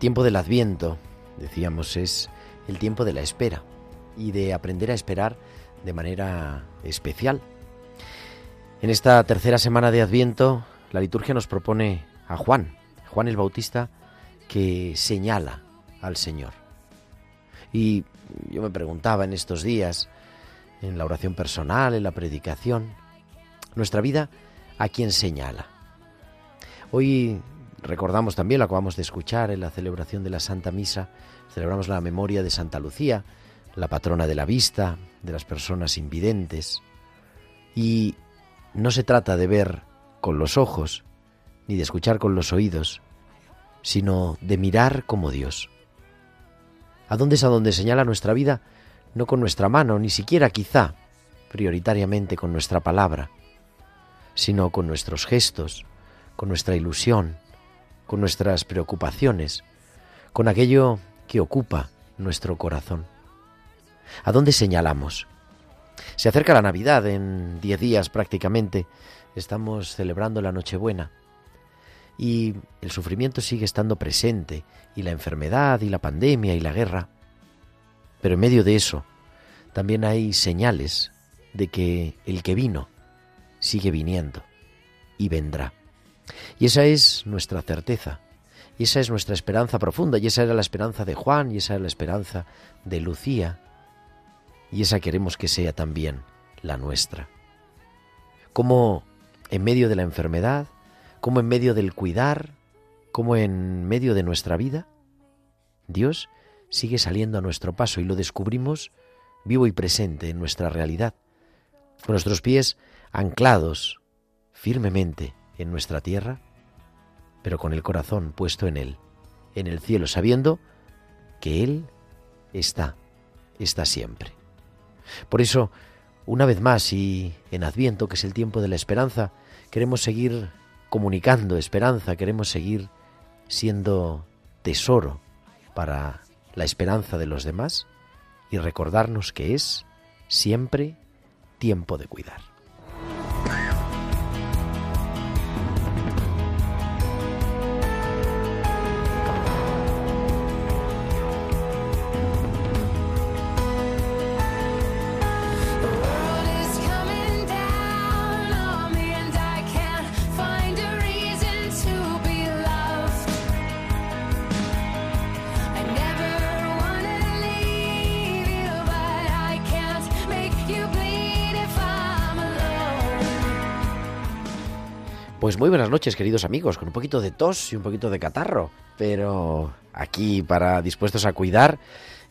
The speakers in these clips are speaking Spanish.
Tiempo del adviento, decíamos, es el tiempo de la espera y de aprender a esperar de manera especial. En esta tercera semana de adviento, la liturgia nos propone a Juan, Juan el Bautista, que señala al Señor. Y yo me preguntaba en estos días, en la oración personal, en la predicación, nuestra vida, ¿a quién señala? Hoy recordamos también, lo acabamos de escuchar en la celebración de la Santa Misa, celebramos la memoria de Santa Lucía, la patrona de la vista, de las personas invidentes. Y no se trata de ver con los ojos, ni de escuchar con los oídos, sino de mirar como Dios. ¿A dónde es a donde señala nuestra vida? No con nuestra mano, ni siquiera quizá, prioritariamente con nuestra palabra, sino con nuestros gestos, con nuestra ilusión, con nuestras preocupaciones, con aquello que ocupa nuestro corazón. ¿A dónde señalamos? Se acerca la Navidad en diez días prácticamente. Estamos celebrando la Nochebuena. Y el sufrimiento sigue estando presente, y la enfermedad, y la pandemia, y la guerra. Pero en medio de eso, también hay señales de que el que vino sigue viniendo y vendrá. Y esa es nuestra certeza, y esa es nuestra esperanza profunda, y esa era la esperanza de Juan, y esa era la esperanza de Lucía, y esa queremos que sea también la nuestra. Como en medio de la enfermedad, como en medio del cuidar, como en medio de nuestra vida, Dios sigue saliendo a nuestro paso y lo descubrimos vivo y presente en nuestra realidad, con nuestros pies anclados firmemente en nuestra tierra, pero con el corazón puesto en Él, en el cielo, sabiendo que Él está, está siempre. Por eso, una vez más y en Adviento, que es el tiempo de la esperanza, queremos seguir comunicando esperanza, queremos seguir siendo tesoro para la esperanza de los demás y recordarnos que es siempre tiempo de cuidar. Noches, queridos amigos, con un poquito de tos y un poquito de catarro, pero aquí para dispuestos a cuidar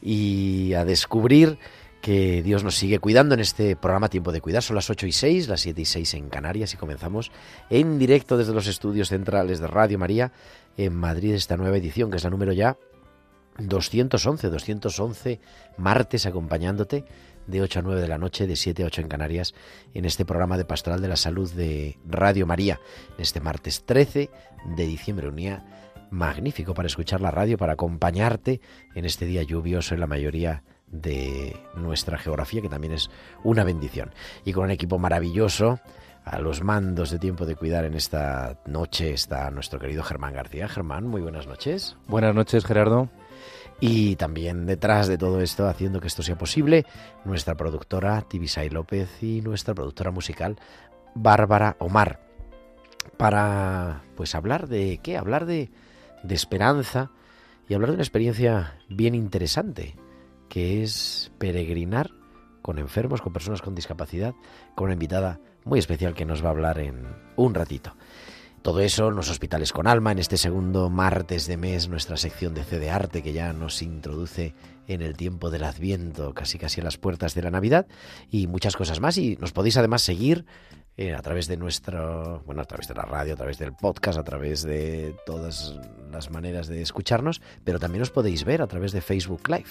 y a descubrir que Dios nos sigue cuidando en este programa Tiempo de Cuidar. Son las 8 y 6, las 7 y 6 en Canarias y comenzamos en directo desde los estudios centrales de Radio María en Madrid esta nueva edición, que es la número ya 211, 211 martes acompañándote de 8 a 9 de la noche, de 7 a 8 en Canarias, en este programa de Pastoral de la Salud de Radio María, este martes 13 de diciembre, un día magnífico para escuchar la radio, para acompañarte en este día lluvioso en la mayoría de nuestra geografía, que también es una bendición. Y con un equipo maravilloso, A los mandos de tiempo de cuidar en esta noche está nuestro querido Germán García. Germán, muy buenas noches. Buenas noches, Gerardo. Y también detrás de todo esto, haciendo que esto sea posible, nuestra productora Tibisay López y nuestra productora musical Bárbara Omar. Para pues hablar de qué? Hablar de, de esperanza y hablar de una experiencia bien interesante, que es peregrinar con enfermos, con personas con discapacidad, con una invitada muy especial que nos va a hablar en un ratito. Todo eso los hospitales con alma, en este segundo martes de mes, nuestra sección de C de Arte que ya nos introduce en el tiempo del Adviento, casi casi a las puertas de la Navidad, y muchas cosas más. Y nos podéis además seguir eh, a través de nuestro, bueno, a través de la radio, a través del podcast, a través de todas las maneras de escucharnos, pero también os podéis ver a través de Facebook Live.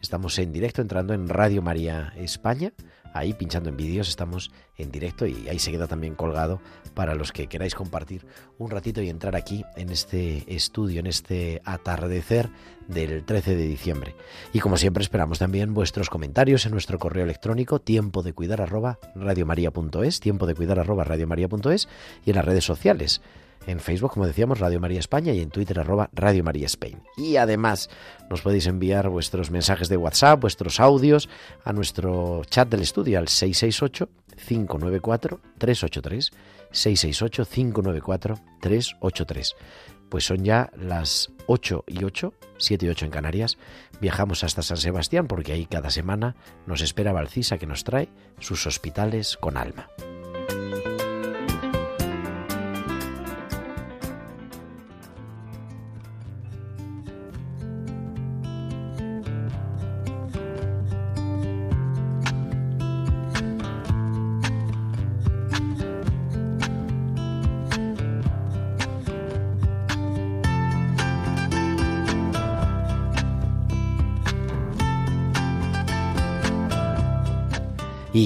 Estamos en directo entrando en Radio María España ahí pinchando en vídeos, estamos en directo y ahí se queda también colgado para los que queráis compartir un ratito y entrar aquí en este estudio, en este atardecer del 13 de diciembre. Y como siempre esperamos también vuestros comentarios en nuestro correo electrónico tiempo de cuidar arroba radiomaria.es, tiempo de cuidar arroba radiomaria.es y en las redes sociales en Facebook, como decíamos, Radio María España y en Twitter arroba Radio María Spain. Y además nos podéis enviar vuestros mensajes de WhatsApp, vuestros audios a nuestro chat del estudio al 668-594-383. 668-594-383. Pues son ya las 8 y 8, 7 y 8 en Canarias. Viajamos hasta San Sebastián porque ahí cada semana nos espera Valcisa que nos trae sus hospitales con alma.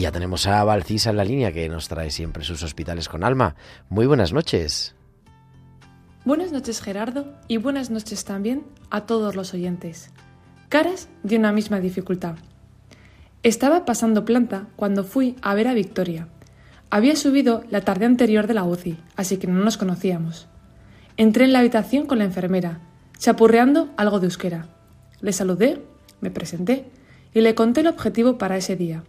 Ya tenemos a Valcisa en la línea que nos trae siempre sus hospitales con alma. Muy buenas noches. Buenas noches Gerardo y buenas noches también a todos los oyentes. Caras de una misma dificultad. Estaba pasando planta cuando fui a ver a Victoria. Había subido la tarde anterior de la UCI, así que no nos conocíamos. Entré en la habitación con la enfermera, chapurreando algo de euskera. Le saludé, me presenté y le conté el objetivo para ese día.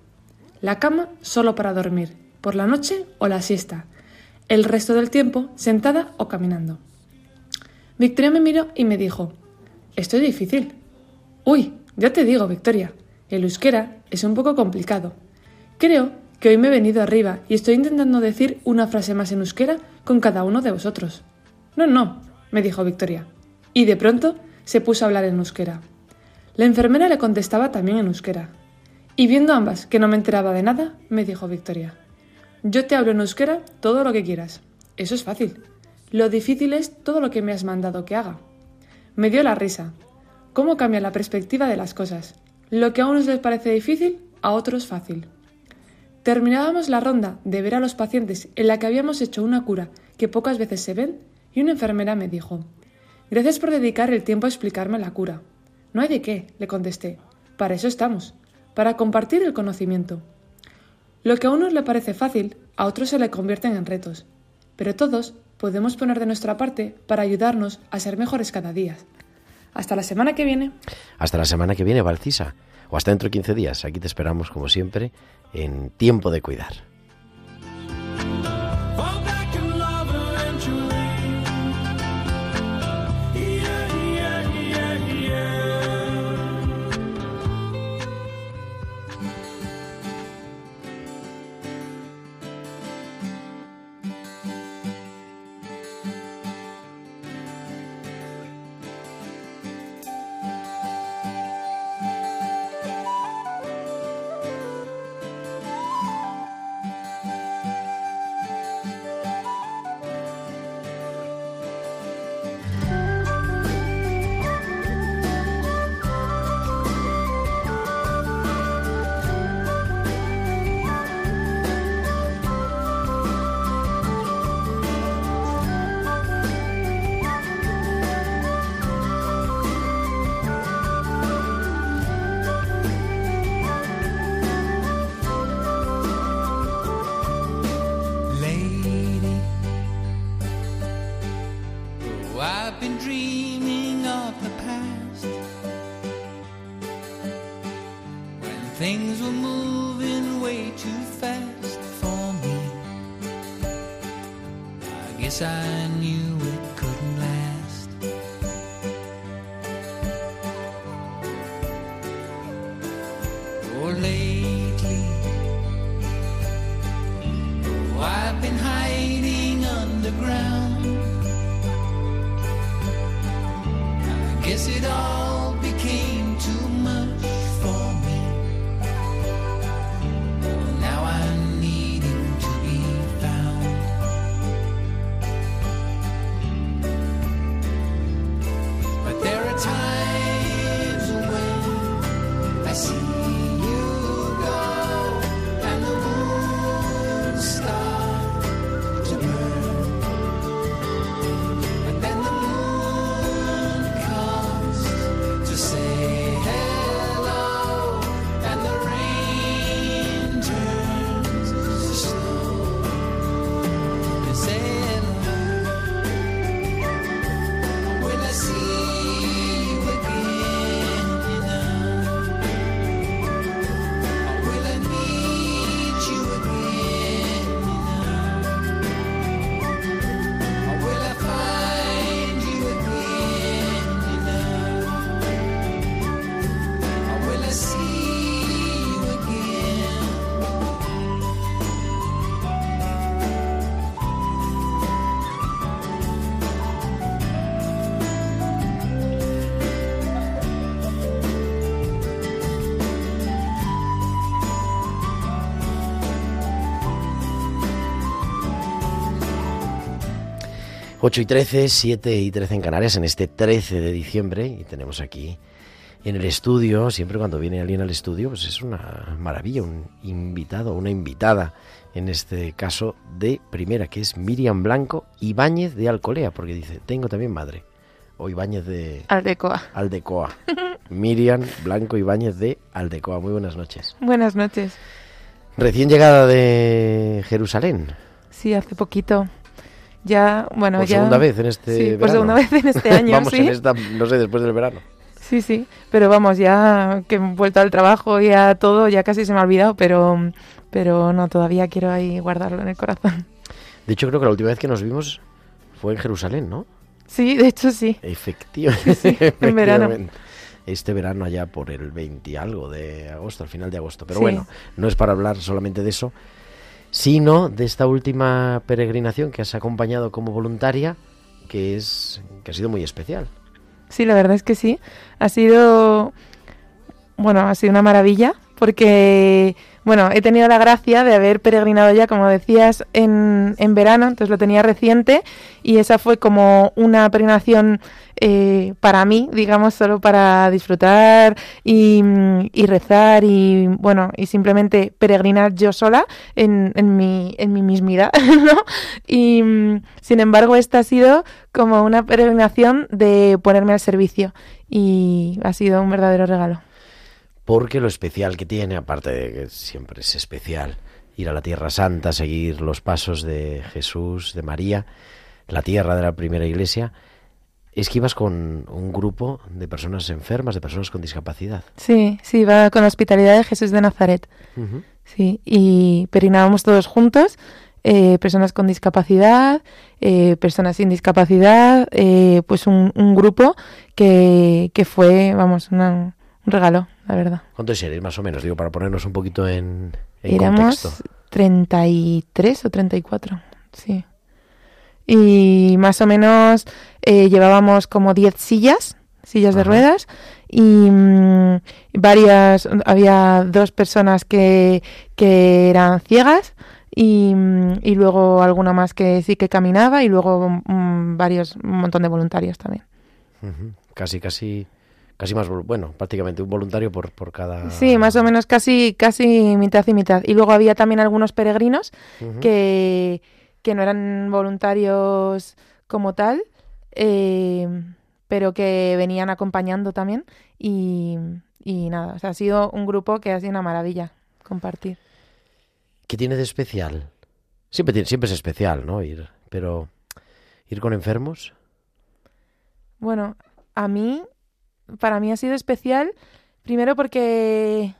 La cama solo para dormir, por la noche o la siesta, el resto del tiempo sentada o caminando. Victoria me miró y me dijo, Esto es difícil. Uy, ya te digo, Victoria, el euskera es un poco complicado. Creo que hoy me he venido arriba y estoy intentando decir una frase más en euskera con cada uno de vosotros. No, no, me dijo Victoria. Y de pronto se puso a hablar en euskera. La enfermera le contestaba también en euskera. Y viendo ambas que no me enteraba de nada, me dijo Victoria, yo te hablo en euskera todo lo que quieras. Eso es fácil. Lo difícil es todo lo que me has mandado que haga. Me dio la risa. ¿Cómo cambia la perspectiva de las cosas? Lo que a unos les parece difícil, a otros fácil. Terminábamos la ronda de ver a los pacientes en la que habíamos hecho una cura que pocas veces se ven y una enfermera me dijo, Gracias por dedicar el tiempo a explicarme la cura. No hay de qué, le contesté. Para eso estamos para compartir el conocimiento. Lo que a unos le parece fácil, a otros se le convierten en retos, pero todos podemos poner de nuestra parte para ayudarnos a ser mejores cada día. Hasta la semana que viene. Hasta la semana que viene, Valcisa. O hasta dentro de 15 días. Aquí te esperamos, como siempre, en Tiempo de Cuidar. Things were moving way too fast for me. I guess I knew it couldn't last. Or lately, oh, I've been hiding underground. I guess it all 8 y 13, 7 y 13 en Canarias, en este 13 de diciembre, y tenemos aquí en el estudio, siempre cuando viene alguien al estudio, pues es una maravilla, un invitado, una invitada, en este caso de primera, que es Miriam Blanco Ibáñez de Alcolea, porque dice, tengo también madre, o Ibáñez de... Aldecoa. Aldecoa. Miriam Blanco Ibáñez de Aldecoa, muy buenas noches. Buenas noches. Recién llegada de Jerusalén. Sí, hace poquito. Ya, bueno, por ya. segunda vez en este Sí, verano. por segunda vez en este año, Vamos sí. en esta, no sé, después del verano. Sí, sí, pero vamos, ya que he vuelto al trabajo y a todo, ya casi se me ha olvidado, pero, pero no, todavía quiero ahí guardarlo en el corazón. De hecho, creo que la última vez que nos vimos fue en Jerusalén, ¿no? Sí, de hecho sí. Efectivamente. Sí, sí, en verano. Este verano allá por el 20 y algo de agosto, al final de agosto. Pero Sí. bueno, no es para hablar solamente de eso, sino de esta última peregrinación que has acompañado como voluntaria, que es que ha sido muy especial. Sí, la verdad es que sí. Ha sido, bueno, ha sido una maravilla porque, bueno, he tenido la gracia de haber peregrinado ya, como decías, en, en verano, entonces lo tenía reciente y esa fue como una peregrinación eh, para mí, digamos, solo para disfrutar y, y rezar y, bueno, y simplemente peregrinar yo sola en, en, mi, en mi mismidad, ¿no? Y, sin embargo, esta ha sido como una peregrinación de ponerme al servicio y ha sido un verdadero regalo. Porque lo especial que tiene, aparte de que siempre es especial, ir a la Tierra Santa, seguir los pasos de Jesús, de María, la tierra de la primera iglesia, es que ibas con un grupo de personas enfermas, de personas con discapacidad. Sí, sí, va con la hospitalidad de Jesús de Nazaret. Ujú. Sí, y peregrinábamos todos juntos, eh, personas con discapacidad, eh, personas sin discapacidad, eh, pues un, un grupo que, que fue, vamos, una- un regalo, la verdad. ¿Cuántos eres más o menos? Digo, para ponernos un poquito en, en Éramos contexto. 33 o 34, sí. Y más o menos eh, llevábamos como 10 sillas, sillas de ruedas, y mm, varias, había dos personas que, que eran ciegas, y, mm, y luego alguna más que sí que caminaba, y luego mm, varios, un montón de voluntarios también. Casi, casi, casi más, bueno, prácticamente un voluntario por, por cada... Sí, más o menos casi, casi mitad y mitad. Y luego había también algunos peregrinos que, que no eran voluntarios como tal, eh, pero que venían acompañando también. Y, y nada, o sea, ha sido un grupo que ha sido una maravilla compartir. ¿Qué tiene de especial? Siempre, tiene- siempre es especial, ¿no? Ir, pero ir con enfermos. Bueno, a mí, para mí ha sido especial, primero porque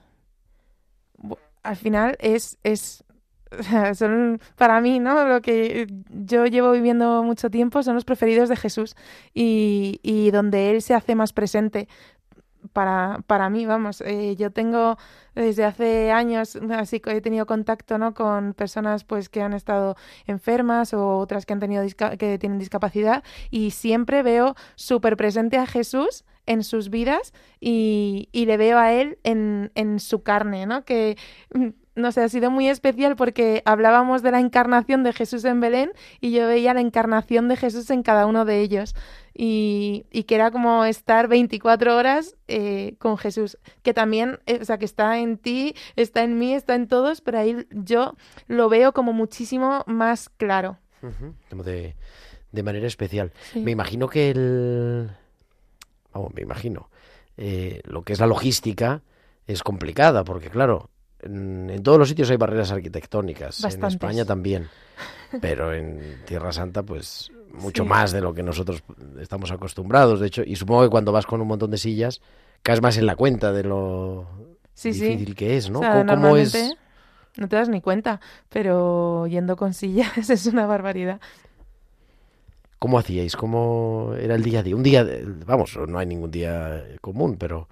al final es, es para mí, ¿no? Lo que yo llevo viviendo mucho tiempo son los preferidos de Jesús y, y donde Él se hace más presente. Para, para mí, vamos, eh, yo tengo desde hace años, así que he tenido contacto ¿no? con personas pues que han estado enfermas o otras que han tenido que tienen discapacidad y siempre veo súper presente a Jesús en sus vidas y, y le veo a él en, en su carne, ¿no? Que mm, no sé, ha sido muy especial porque hablábamos de la encarnación de Jesús en Belén y yo veía la encarnación de Jesús en cada uno de ellos. Y, y que era como estar 24 horas eh, con Jesús, que también, eh, o sea, que está en ti, está en mí, está en todos, pero ahí yo lo veo como muchísimo más claro. Como de, de manera especial. Sí. Me imagino que el... Vamos, me imagino. eh, lo que es la logística es complicada, porque claro, en, en todos los sitios hay barreras arquitectónicas. Bastantes. En España también. Pero en Tierra Santa, pues mucho Sí. más de lo que nosotros estamos acostumbrados. De hecho, y supongo que cuando vas con un montón de sillas, caes más en la cuenta de lo Sí, sí. difícil que es, ¿no? O sea, ¿Cómo- ¿Cómo es? No te das ni cuenta, pero yendo con sillas es una barbaridad. ¿Cómo hacíais? ¿Cómo era el día a día? Un día, de- vamos, no hay ningún día común, pero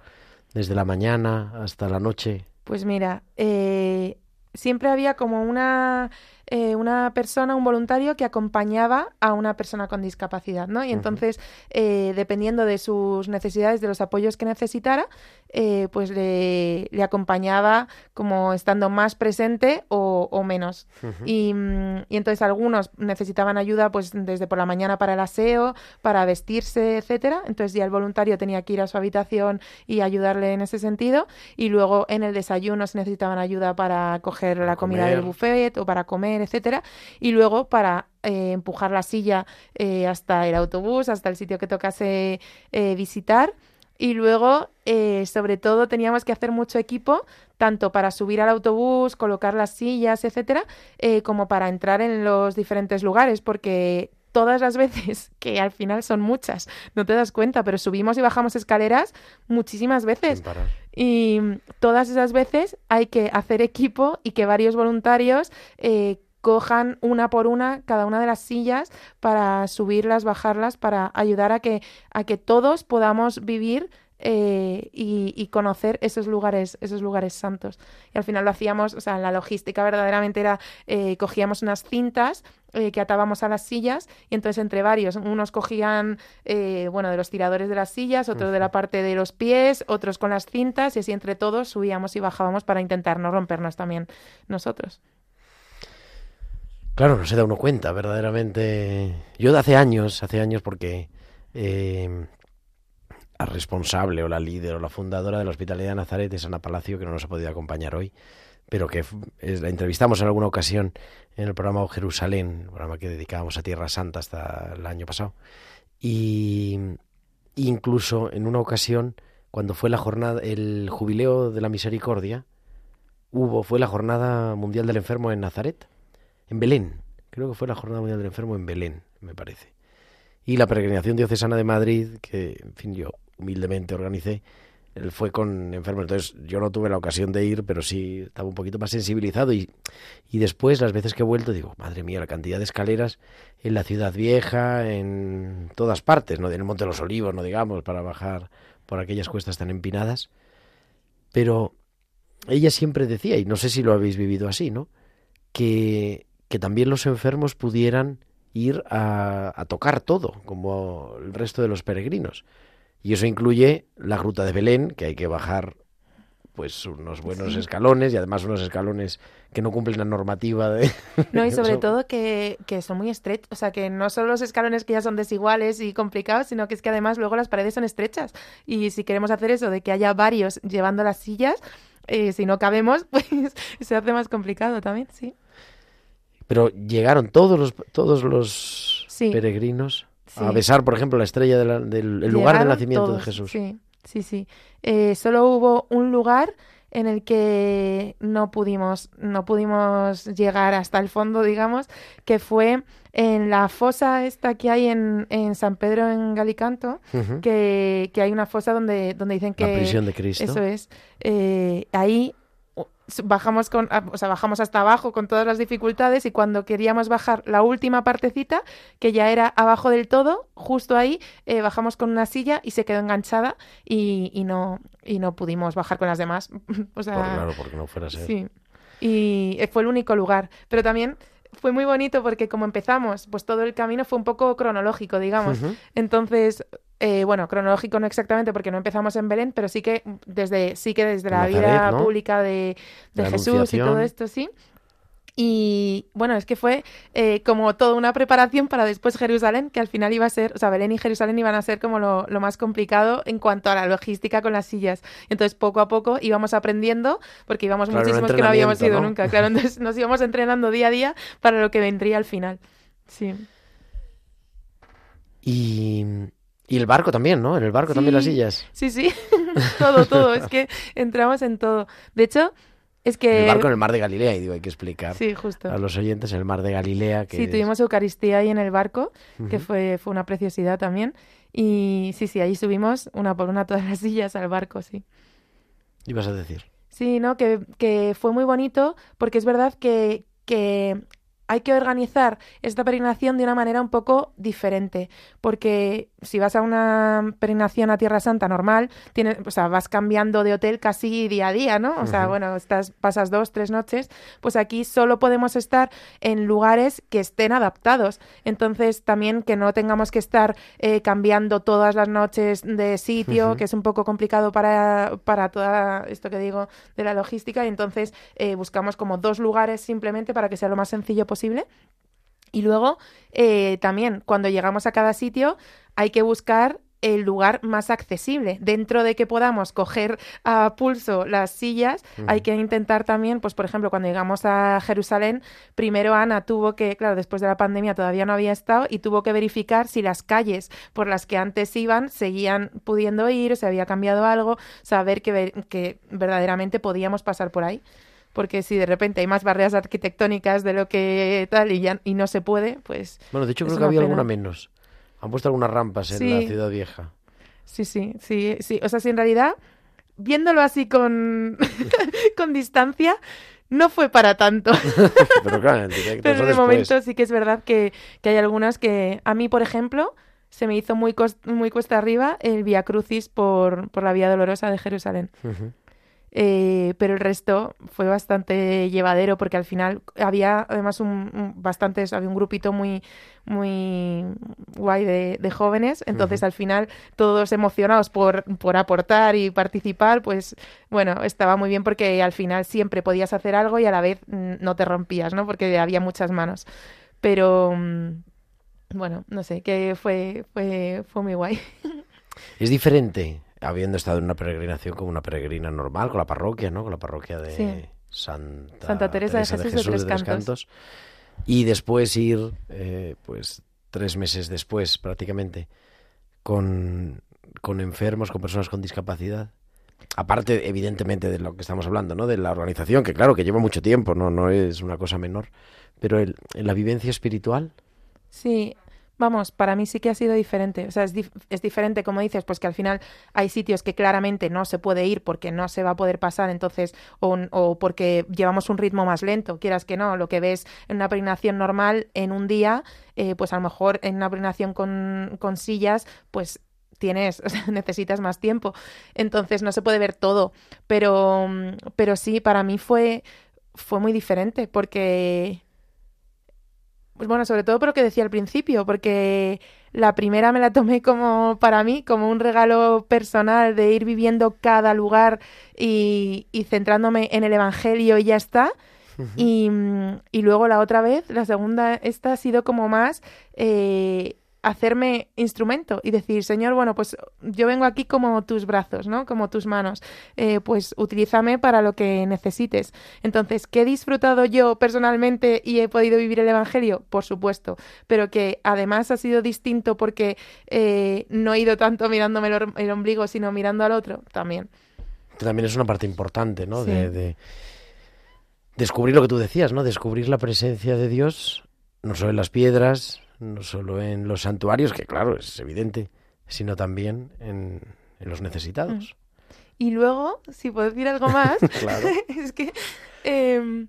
desde la mañana hasta la noche. Pues mira, eh, siempre había como una, eh, una persona, un voluntario que acompañaba a una persona con discapacidad, ¿no? Y entonces, eh, dependiendo de sus necesidades, de los apoyos que necesitara, eh, pues le, le acompañaba como estando más presente o, o menos. Y, mm, y entonces algunos necesitaban ayuda pues desde por la mañana para el aseo, para vestirse, etcétera. Entonces ya el voluntario tenía que ir a su habitación y ayudarle en ese sentido. Y luego en el desayuno se necesitaban ayuda para coger la comida del buffet o para comer, etcétera. Y luego para eh, empujar la silla eh, hasta el autobús, hasta el sitio que tocase eh, visitar. Y luego, sobre todo, teníamos que hacer mucho equipo, tanto para subir al autobús, colocar las sillas, etcétera, como para entrar en los diferentes lugares, porque todas las veces, que al final son muchas, no te das cuenta, pero subimos y bajamos escaleras muchísimas veces. Y todas esas veces hay que hacer equipo y que varios voluntarios eh, cojan una por una cada una de las sillas para subirlas, bajarlas, para ayudar a que, a que todos podamos vivir eh, y, y conocer esos lugares, esos lugares santos. Y al final lo hacíamos, o sea, la logística verdaderamente era, eh, cogíamos unas cintas eh, que atábamos a las sillas y entonces entre varios, unos cogían, eh, bueno, de los tiradores de las sillas, otros de la parte de los pies, otros con las cintas y así entre todos subíamos y bajábamos para intentar no rompernos también nosotros. Claro, no se da uno cuenta, verdaderamente. Yo de hace años, hace años porque eh, la responsable o la líder o la fundadora de la Hospitalidad de Nazaret es Ana Palacio, que no nos ha podido acompañar hoy, pero que es- la entrevistamos en alguna ocasión en el programa Jerusalén, el programa que dedicábamos a Tierra Santa hasta el año pasado. Y incluso en una ocasión, cuando fue la jornada, el jubileo de la misericordia, hubo, fue la jornada mundial del enfermo en Nazaret en Belén. Creo que fue la Jornada Mundial del Enfermo en Belén, me parece. Y la peregrinación diocesana de Madrid, que, en fin, yo humildemente organicé, él fue con enfermos. Entonces, yo no tuve la ocasión de ir, pero sí estaba un poquito más sensibilizado. Y, y después, las veces que he vuelto, digo, madre mía, la cantidad de escaleras en la ciudad vieja, en todas partes, ¿no? En el Monte de los Olivos, no digamos, para bajar por aquellas cuestas tan empinadas. Pero ella siempre decía, y no sé si lo habéis vivido así, ¿no? Que, que también los enfermos pudieran ir a, a tocar todo, como el resto de los peregrinos. Y eso incluye la gruta de Belén, que hay que bajar pues unos buenos escalones y además unos escalones que no cumplen la normativa de... No, y sobre todo que, que son muy estrechos, o sea, que no solo los escalones que ya son desiguales y complicados, sino que es que además luego las paredes son estrechas. Y si queremos hacer eso, de que haya varios llevando las sillas, eh, si no cabemos, pues se hace más complicado también, sí. Pero llegaron todos los, todos los Sí. peregrinos a besar, por ejemplo, la estrella de la- del el lugar del nacimiento de Jesús. Sí, sí, sí. Eh, solo hubo un lugar en el que no pudimos, no pudimos llegar hasta el fondo, digamos, que fue en la fosa esta que hay en, en San Pedro en Galicanto, que, que hay una fosa donde, donde dicen que... La prisión de Cristo. Eso es. Eh, ahí bajamos con, ah, o sea, bajamos hasta abajo con todas las dificultades y cuando queríamos bajar la última partecita, que ya era abajo del todo, justo ahí, eh, bajamos con una silla y se quedó enganchada y, y no y no pudimos bajar con las demás. o sea, Por- claro, porque no fuera a ser. Sí. Y eh, fue el único lugar. Pero también fue muy bonito porque como empezamos, pues todo el camino fue un poco cronológico, digamos. Entonces, eh, bueno, cronológico no exactamente porque no empezamos en Belén, pero sí que desde, sí que desde la Nazaret, vida ¿no? pública de, de La Jesús y todo esto, sí. Y bueno, es que fue eh, como toda una preparación para después Jerusalén, que al final iba a ser, o sea, Belén y Jerusalén iban a ser como lo, lo más complicado en cuanto a la logística con las sillas. Entonces, poco a poco íbamos aprendiendo, porque íbamos Claro, muchísimos que no habíamos ido nunca. Claro, entonces nos íbamos entrenando día a día para lo que vendría al final. Sí. Y, y el barco también, ¿no? En el barco también las sillas. Sí, sí, todo, todo. Es que entramos en todo. De hecho, es que... El barco en el mar de Galilea, y digo, hay que explicar Sí, justo. a los oyentes el mar de Galilea. Que Sí, es- tuvimos Eucaristía ahí en el barco, que fue, fue una preciosidad también. Y sí, sí, ahí subimos una por una todas las sillas al barco, sí. Ibas a decir. Sí, ¿no? Que, que fue muy bonito porque es verdad que, que hay que organizar esta peregrinación de una manera un poco diferente. Porque si vas a una peregrinación a Tierra Santa normal, tienes, o sea, vas cambiando de hotel casi día a día, ¿no? O sea, bueno, estás, pasas dos, tres noches. Pues aquí solo podemos estar en lugares que estén adaptados. Entonces, también que no tengamos que estar eh, cambiando todas las noches de sitio, que es un poco complicado para, para toda esto que digo de la logística. Y entonces eh, buscamos como dos lugares simplemente para que sea lo más sencillo posible. Y luego, eh, también, cuando llegamos a cada sitio, hay que buscar el lugar más accesible. Dentro de que podamos coger a pulso las sillas, hay que intentar también, pues por ejemplo, cuando llegamos a Jerusalén, primero Ana tuvo que, claro, después de la pandemia todavía no había estado y tuvo que verificar si las calles por las que antes iban seguían pudiendo ir, si había cambiado algo, saber que, ver- que verdaderamente podíamos pasar por ahí. Porque si de repente hay más barreras arquitectónicas de lo que tal y, ya, y no se puede, pues Bueno, de hecho creo que había pena. alguna menos. Han puesto algunas rampas en la ciudad vieja. Sí, sí, sí, sí. O sea, si en realidad, viéndolo así con, con distancia, no fue para tanto. Pero claro, en Pero en el momento sí que es verdad que, que hay algunas que, a mí, por ejemplo, se me hizo muy, muy cuesta arriba el Via Crucis por, por la Vía Dolorosa de Jerusalén. Ujú. Eh, pero el resto fue bastante llevadero porque al final había además un, un- bastantes, había un grupito muy, muy guay de, de jóvenes, entonces al final todos emocionados por, por aportar y participar, pues bueno, estaba muy bien porque al final siempre podías hacer algo y a la vez mm, no te rompías, ¿no? Porque había muchas manos. Pero mm, bueno, no sé, que fue, fue, fue muy guay. Es diferente habiendo estado en una peregrinación como una peregrina normal, con la parroquia, ¿no? Con la parroquia de Sí. Santa, Santa Teresa de Jesús de Tres Cantos. Y después ir, eh, pues, tres meses después, prácticamente, con, con enfermos, con personas con discapacidad. Aparte, evidentemente, de lo que estamos hablando, ¿no? De la organización, que claro, que lleva mucho tiempo, no, no es una cosa menor. Pero el, en la vivencia espiritual, Sí, vamos, para mí sí que ha sido diferente. O sea, es, dif- es diferente, como dices, pues que al final hay sitios que claramente no se puede ir porque no se va a poder pasar, entonces, o, o porque llevamos un ritmo más lento, quieras que no, lo que ves en una peregrinación normal en un día, eh, pues a lo mejor en una peregrinación con, sillas, pues tienes, o sea, necesitas más tiempo. Entonces no se puede ver todo. Pero, pero sí, para mí fue, fue muy diferente porque pues bueno, sobre todo por lo que decía al principio, porque la primera me la tomé como para mí, como un regalo personal de ir viviendo cada lugar y, y centrándome en el Evangelio y ya está. y, y luego la otra vez, la segunda, esta ha sido como más eh, hacerme instrumento y decir, Señor, bueno, pues yo vengo aquí como tus brazos, ¿no? Como tus manos. Eh, pues utilízame para lo que necesites. Entonces, ¿qué he disfrutado yo personalmente y he podido vivir el Evangelio? Por supuesto, pero que además ha sido distinto porque eh, no he ido tanto mirándome el, ombligo, sino mirando al otro, también. También es una parte importante, ¿no? Sí. De, de descubrir lo que tú decías, ¿no? Descubrir la presencia de Dios, no solo en las piedras, no solo en los santuarios, que claro, es evidente, sino también en, en los necesitados. Y luego, si puedo decir algo más, Claro. es que em,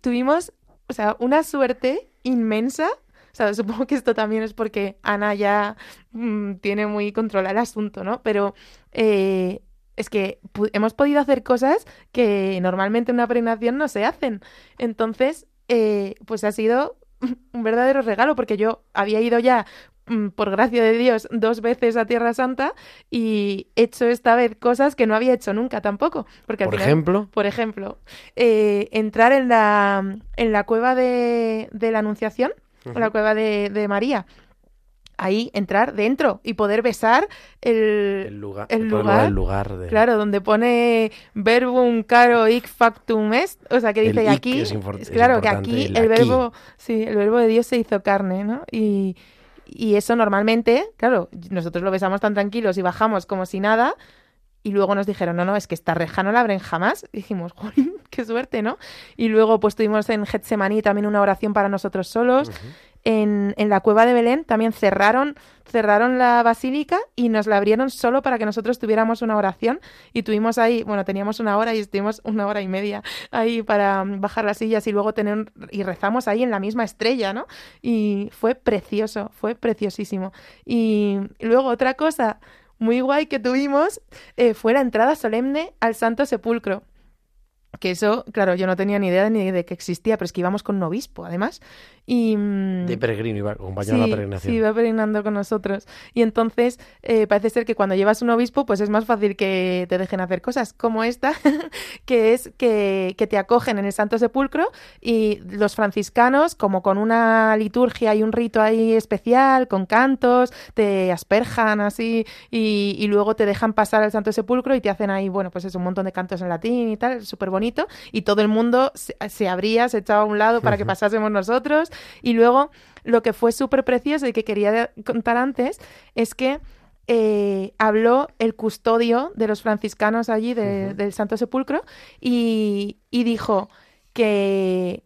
tuvimos, o sea, una suerte inmensa. O sea, supongo que esto también es porque Ana ya mm, tiene muy controlado el asunto, ¿no? Pero eh, es que hemos podido hacer cosas que normalmente en una peregrinación no se hacen. Entonces, eh, pues ha sido un verdadero regalo porque yo había ido ya mm, por gracia de Dios, dos veces a Tierra Santa y he hecho esta vez cosas que no había hecho nunca tampoco. Porque al Por final, ejemplo, por ejemplo, eh, entrar en la, en la cueva de, de la Anunciación, en la cueva de, de María. Ahí entrar dentro y poder besar el, el lugar, el lugar, el lugar de, Claro, donde pone verbum caro hic factum est, o sea, que dice aquí, es claro, que aquí el aquí. verbo, sí, el verbo de Dios se hizo carne, ¿no? Y, y eso normalmente, claro, nosotros lo besamos tan tranquilos y bajamos como si nada, y luego nos dijeron, no, no, es que esta reja no la abren jamás. Y dijimos, "Jolín, qué suerte, ¿no? Y luego pues tuvimos en Getsemaní también una oración para nosotros solos. En, la cueva de Belén también cerraron, cerraron la basílica y nos la abrieron solo para que nosotros tuviéramos una oración. Y tuvimos ahí, bueno, teníamos una hora y estuvimos una hora y media ahí para mm, bajar las sillas y luego tener y rezamos ahí en la misma estrella, ¿no? Y fue precioso, fue preciosísimo. Y luego otra cosa muy guay que tuvimos eh, fue la entrada solemne al Santo Sepulcro. Que eso, claro, yo no tenía ni idea ni de que existía, pero es que íbamos con un obispo, además. Y, mm, de peregrino, iba acompañado a la Sí, peregrinación. sí, va peregrinando con nosotros. Y entonces eh, parece ser que cuando llevas un obispo, pues es más fácil que te dejen hacer cosas como esta, que es que, que te acogen en el Santo Sepulcro y los franciscanos, como con una liturgia y un rito ahí especial, con cantos, te asperjan así y, y luego te dejan pasar al Santo Sepulcro y te hacen ahí, bueno, pues es un montón de cantos en latín y tal, súper bonito. Y todo el mundo se, se abría, se echaba a un lado para que pasásemos nosotros. Y luego lo que fue súper precioso y que quería contar antes es que eh, habló el custodio de los franciscanos allí de- del Santo Sepulcro y, y dijo que,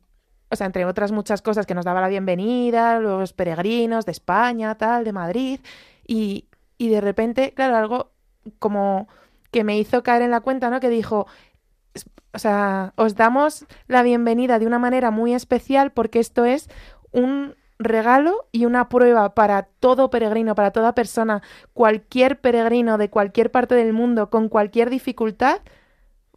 o sea, entre otras muchas cosas, que nos daba la bienvenida, los peregrinos de España, tal, de Madrid, y, y de repente, claro, algo como que me hizo caer en la cuenta, ¿no? Que dijo, o sea, os damos la bienvenida de una manera muy especial porque esto es un regalo y una prueba para todo peregrino, para toda persona, cualquier peregrino de cualquier parte del mundo, con cualquier dificultad,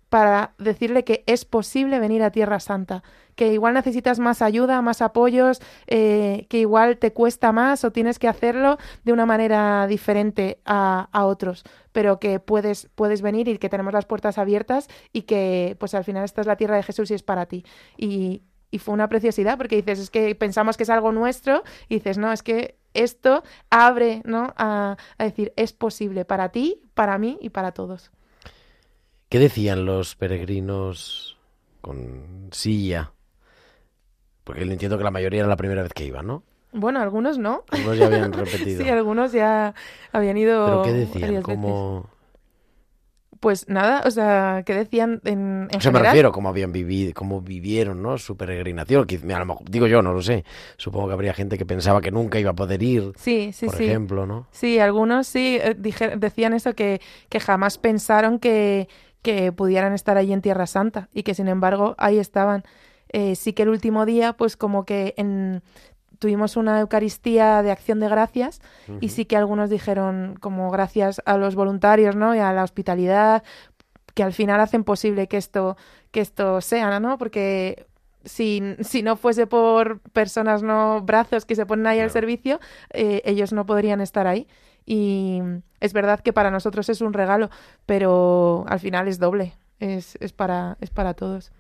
para decirle que es posible venir a Tierra Santa, que igual necesitas más ayuda, más apoyos, eh, que igual te cuesta más o tienes que hacerlo de una manera diferente a, a otros, pero que puedes, puedes venir y que tenemos las puertas abiertas y que pues al final esta es la tierra de Jesús y es para ti. Y, y fue una preciosidad porque dices, es que pensamos que es algo nuestro y dices, no, es que esto abre ¿no? a, a decir, es posible para ti, para mí y para todos. ¿Qué decían los peregrinos con silla? Porque entiendo que la mayoría era la primera vez que iban, ¿no? Bueno, algunos no. Algunos ya habían repetido. Sí, algunos ya habían ido. ¿Pero qué decían? varias veces. ¿Cómo... Pues nada, o sea, ¿qué decían en, en O sea, me refiero cómo habían vivido, cómo vivieron, ¿no? Su peregrinación. Que, a lo mejor- digo yo, no lo sé. Supongo que habría gente que pensaba que nunca iba a poder ir, Sí, sí, por sí. ejemplo, ¿no? Sí, algunos sí eh, dije- decían eso, que, que jamás pensaron que, que pudieran estar allí en Tierra Santa y que sin embargo ahí estaban. Eh, sí que el último día, pues como que en, tuvimos una Eucaristía de acción de gracias y sí que algunos dijeron como gracias a los voluntarios, ¿no? Y a la hospitalidad que al final hacen posible que esto que esto sea, ¿no? Porque si, si no fuese por personas no brazos que se ponen ahí al servicio, eh, ellos no podrían estar ahí. Y es verdad que para nosotros es un regalo, pero al final es doble, es, es para es para todos.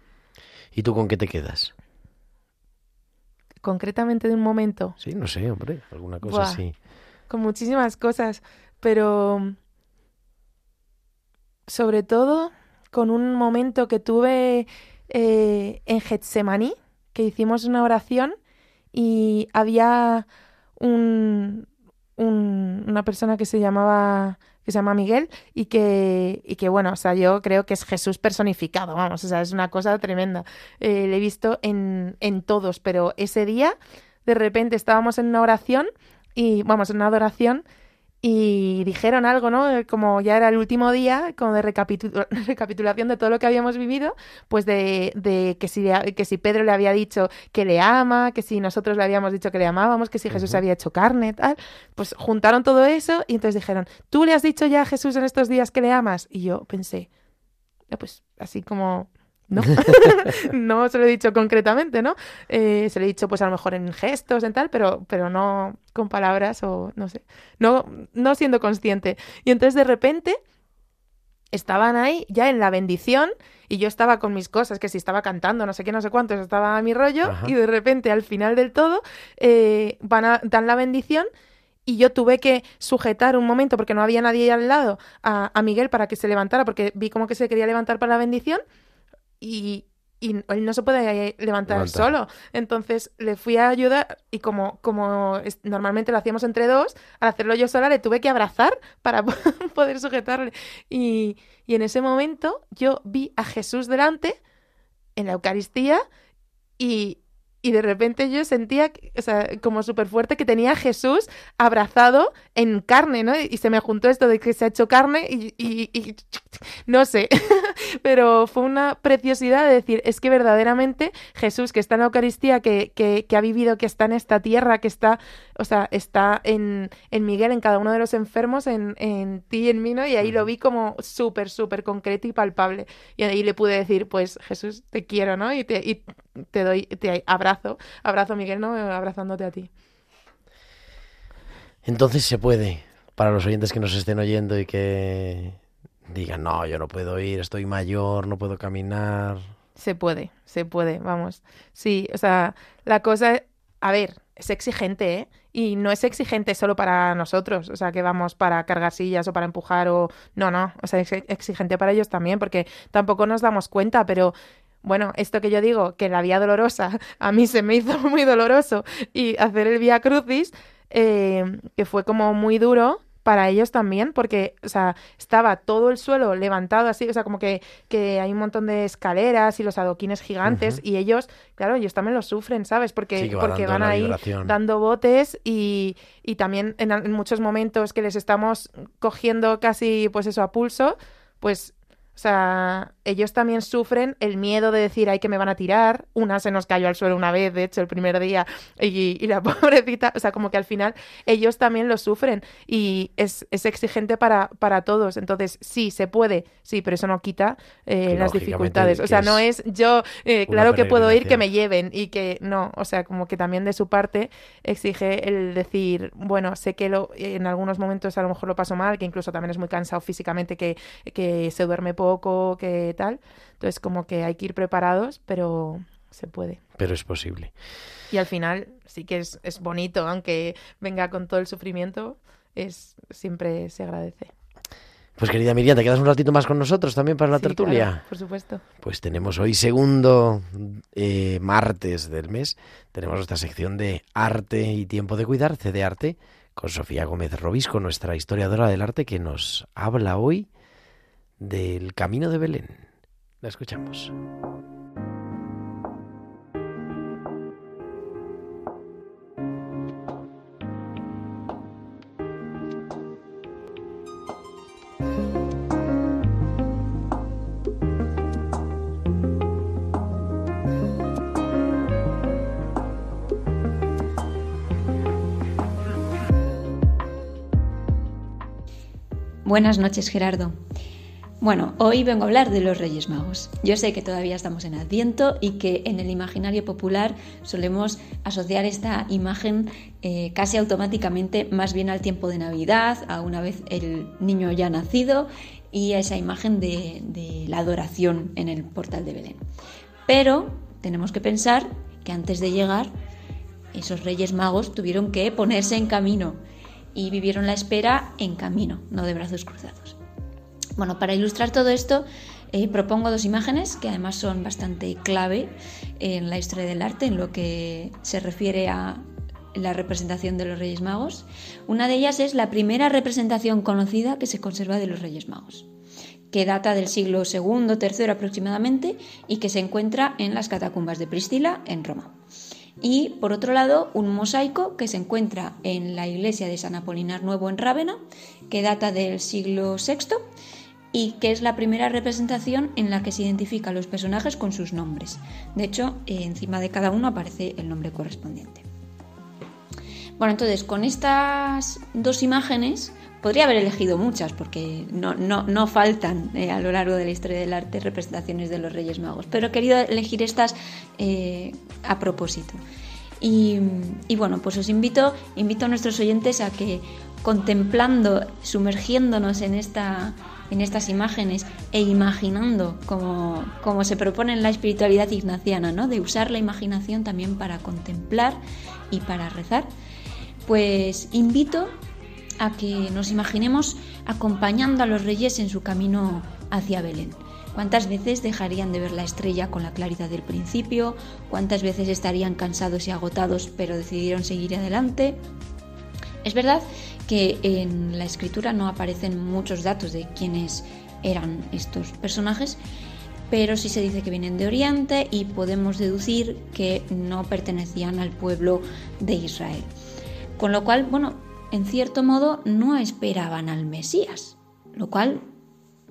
¿Y tú con qué te quedas? Concretamente de un momento. Sí, no sé, hombre, alguna cosa Buah. así. con muchísimas cosas, pero sobre todo con un momento que tuve eh, en Getsemaní, que hicimos una oración y había un, un- una persona que se llamaba se llama Miguel y que, y que bueno, o sea, yo creo que es Jesús personificado, vamos, o sea, es una cosa tremenda. Eh, le he visto en, en todos, pero ese día, de repente estábamos en una oración y, vamos, en una adoración y dijeron algo, ¿no? Eh, Como ya era el último día, como de recapitu- recapitulación de todo lo que habíamos vivido, pues de, de que, si, que si Pedro le había dicho que le ama, que si nosotros le habíamos dicho que le amábamos, que si Jesús había hecho carne, tal, pues juntaron todo eso y entonces dijeron, ¿tú le has dicho ya a Jesús en estos días que le amas? Y yo pensé, "Eh, pues así como... No, no se lo he dicho concretamente, ¿no? Eh, se lo he dicho pues a lo mejor en gestos, en tal, pero, pero no con palabras o no sé, no, no siendo consciente. Y entonces de repente estaban ahí ya en la bendición y yo estaba con mis cosas, que si estaba cantando, no sé qué, no sé cuántos, estaba a mi rollo Ajá. y de repente al final del todo eh, van a, dan la bendición y yo tuve que sujetar un momento porque no había nadie al lado a, a Miguel para que se levantara porque vi como que se quería levantar para la bendición y, y él no se puede levantar, Levantar. solo. Entonces le fui a ayudar y como, como es- normalmente lo hacíamos entre dos, al hacerlo yo sola le tuve que abrazar para poder sujetarle. Y, y en ese momento yo vi a Jesús delante en la Eucaristía y, y de repente yo sentía, o sea, como súper fuerte que tenía a Jesús abrazado en carne, ¿no? Y se me juntó esto de que se ha hecho carne y, y- y- no sé, pero fue una preciosidad de decir, es que verdaderamente Jesús que está en la Eucaristía, que, que, que ha vivido, que está en esta tierra, que está, o sea, está en, en Miguel, en cada uno de los enfermos, en, en ti y en mí, ¿no? Y ahí lo vi como súper, súper concreto y palpable. Y ahí le pude decir, pues Jesús, te quiero, ¿no? Y te, y te doy, te abrazo, abrazo Miguel, ¿no? Abrazándote a ti. Entonces se puede, para los oyentes que nos estén oyendo y que digan, no, yo no puedo ir, estoy mayor, no puedo caminar. Se puede, se puede, vamos. Sí, o sea, la cosa, a ver, es exigente, ¿eh? Y no es exigente solo para nosotros, o sea, que vamos para cargar sillas o para empujar o... No, no, o sea, es exigente para ellos también, porque tampoco nos damos cuenta, pero... Bueno, esto que yo digo, que la vía dolorosa a mí se me hizo muy doloroso y hacer el vía crucis, eh, que fue como muy duro para ellos también, porque, o sea, estaba todo el suelo levantado así, o sea, como que, que hay un montón de escaleras y los adoquines gigantes y ellos, claro, ellos también lo sufren, ¿sabes? Porque, Sí, que va porque van ahí vibración. dando botes y, y también en, en muchos momentos que les estamos cogiendo casi, pues eso, a pulso, pues... O sea, ellos también sufren el miedo de decir, ay, que me van a tirar. Una se nos cayó al suelo una vez, de hecho, el primer día, y, y la pobrecita, o sea, como que al final ellos también lo sufren y es, es exigente para, para todos. Entonces, sí, se puede, sí, pero eso no quita eh, las dificultades. O sea, no es yo, eh, claro que puedo ir, que me lleven y que no, o sea, como que también de su parte exige el decir, bueno, sé que lo, en algunos momentos a lo mejor lo paso mal, que incluso también es muy cansado físicamente, que, que se duerme poco, que tal. Entonces, como que hay que ir preparados, pero se puede. Pero es posible. Y al final sí que es, es bonito, aunque venga con todo el sufrimiento, es siempre se agradece. Pues querida Miriam, ¿te quedas un ratito más con nosotros también para la Sí, tertulia? claro, por supuesto. Pues tenemos hoy segundo eh, martes del mes, tenemos nuestra sección de arte y tiempo de cuidarse de arte con Sofía Gómez Robisco, nuestra historiadora del arte que nos habla hoy del Camino de Belén. La escuchamos. Buenas noches, Gerardo. Bueno, hoy vengo a hablar de los Reyes Magos. Yo sé que todavía estamos en Adviento y que en el imaginario popular solemos asociar esta imagen eh, casi automáticamente más bien al tiempo de Navidad, a una vez el niño ya nacido y a esa imagen de, de la adoración en el portal de Belén. Pero tenemos que pensar que antes de llegar, esos Reyes Magos tuvieron que ponerse en camino y vivieron la espera en camino, no de brazos cruzados. Bueno, para ilustrar todo esto, eh, propongo dos imágenes que además son bastante clave en la historia del arte, en lo que se refiere a la representación de los Reyes Magos. Una de ellas es la primera representación conocida que se conserva de los Reyes Magos, que data del siglo II III aproximadamente y que se encuentra en las catacumbas de Pristila, en Roma. Y por otro lado, un mosaico que se encuentra en la iglesia de San Apolinar Nuevo en Rávena, que data del siglo VI y que es la primera representación en la que se identifican los personajes con sus nombres. De hecho, eh, encima de cada uno aparece el nombre correspondiente. Bueno, entonces con estas dos imágenes podría haber elegido muchas porque no, no, faltan eh, a lo largo de la historia del arte representaciones de los Reyes Magos, pero he querido elegir estas eh, a propósito. Y, y, bueno, pues os invito, invito a nuestros oyentes a que contemplando, sumergiéndonos en esta en estas imágenes e imaginando como, como se propone en la espiritualidad ignaciana, ¿no? de usar la imaginación también para contemplar y para rezar, pues invito a que nos imaginemos acompañando a los reyes en su camino hacia Belén. ¿Cuántas veces dejarían de ver la estrella con la claridad del principio? ¿Cuántas veces estarían cansados y agotados pero decidieron seguir adelante? Es verdad que en la escritura no aparecen muchos datos de quiénes eran estos personajes, pero sí se dice que vienen de Oriente y podemos deducir que no pertenecían al pueblo de Israel. Con lo cual, bueno, en cierto modo no esperaban al Mesías, lo cual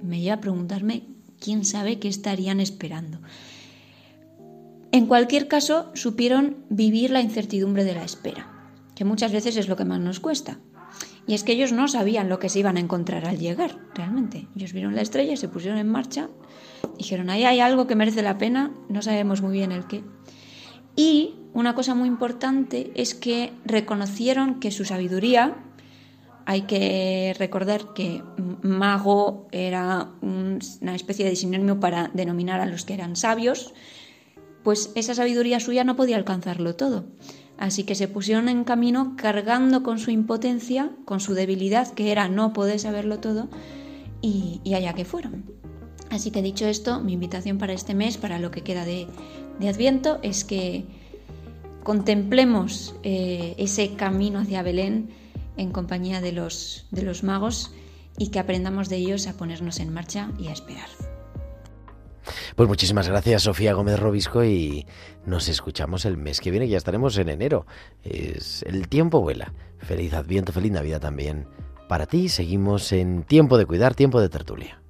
me lleva a preguntarme quién sabe qué estarían esperando. En cualquier caso, supieron vivir la incertidumbre de la espera, que muchas veces es lo que más nos cuesta. Y es que ellos no sabían lo que se iban a encontrar al llegar, realmente. Ellos vieron la estrella, se pusieron en marcha, dijeron, ahí hay algo que merece la pena, no sabemos muy bien el qué. Y una cosa muy importante es que reconocieron que su sabiduría, hay que recordar que mago era una especie de sinónimo para denominar a los que eran sabios, pues esa sabiduría suya no podía alcanzarlo todo. Así que se pusieron en camino cargando con su impotencia, con su debilidad, que era no poder saberlo todo, y, allá que fueron. Así que dicho esto, mi invitación para este mes, para lo que queda de, Adviento, es que contemplemos eh, ese camino hacia Belén en compañía de los, de los magos y que aprendamos de ellos a ponernos en marcha y a esperar. Pues muchísimas gracias, Sofía Gómez Robisco, y nos escuchamos el mes que viene, ya estaremos en enero. Es, el tiempo vuela. Feliz Adviento, feliz Navidad también para ti. Seguimos en tiempo de cuidar, tiempo de tertulia.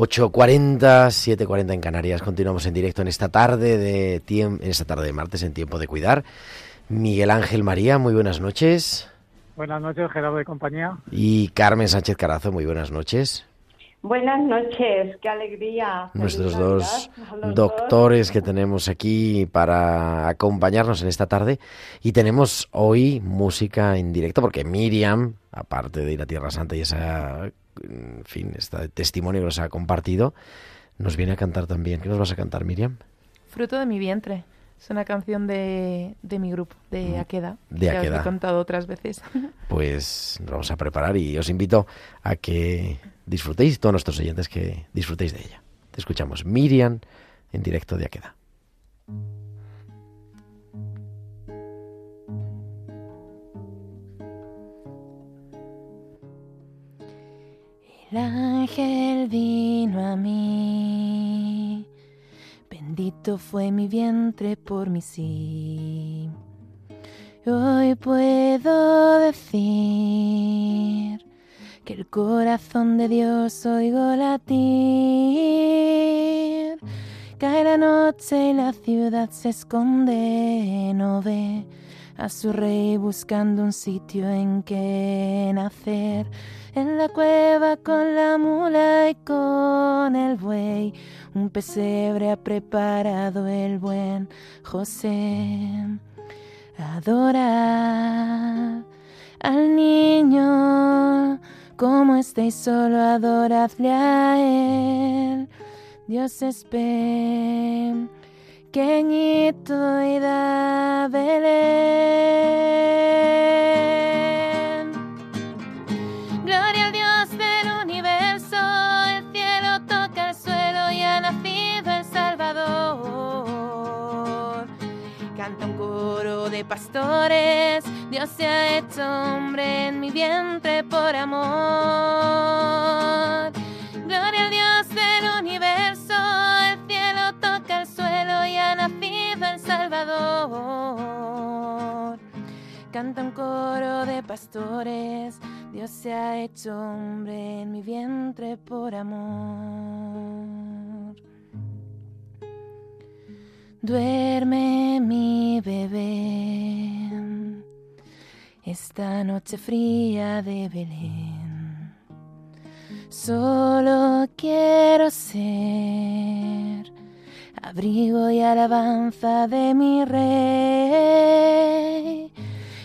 Ocho 7.40 en Canarias. Continuamos en directo en esta tarde de en esta tarde de martes en tiempo de cuidar. Miguel Ángel María, muy buenas noches. Buenas noches, Gerardo de compañía. Y Carmen Sánchez Carazo, muy buenas noches. Buenas noches, qué alegría. Nuestros dos doctores que tenemos aquí para acompañarnos en esta tarde. Y tenemos hoy música en directo porque Miriam, aparte de ir a Tierra Santa y esa en fin, este testimonio que nos ha compartido, nos viene a cantar también. ¿Qué nos vas a cantar, Miriam? Fruto de mi vientre. Es una canción de, de mi grupo, de mm, Aqueda. De que Os he contado otras veces. Pues nos vamos a preparar y os invito a que disfrutéis, todos nuestros oyentes, que disfrutéis de ella. Te escuchamos, Miriam, en directo de Aqueda. El ángel vino a mí, bendito fue mi vientre por mi sí. Hoy puedo decir que el corazón de Dios oigo latir. Cae la noche y la ciudad se esconde, no ve a su rey buscando un sitio en que nacer en la cueva con la mula y con el buey. Un pesebre ha preparado el buen José. Adorad al niño, como estéis solo, adoradle a él. Dios es pequeñito y da Belén. Gloria al Dios del universo, el cielo toca el suelo y ha nacido el Salvador. Canta un coro de pastores, Dios se ha hecho hombre en mi vientre por amor. Canta un coro de pastores, Dios se ha hecho hombre en mi vientre por amor. Duerme mi bebé, esta noche fría de Belén. Solo quiero ser abrigo y alabanza de mi rey.